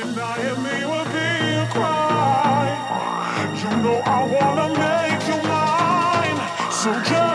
denying me be a crime. You know I wanna make you mine, so just.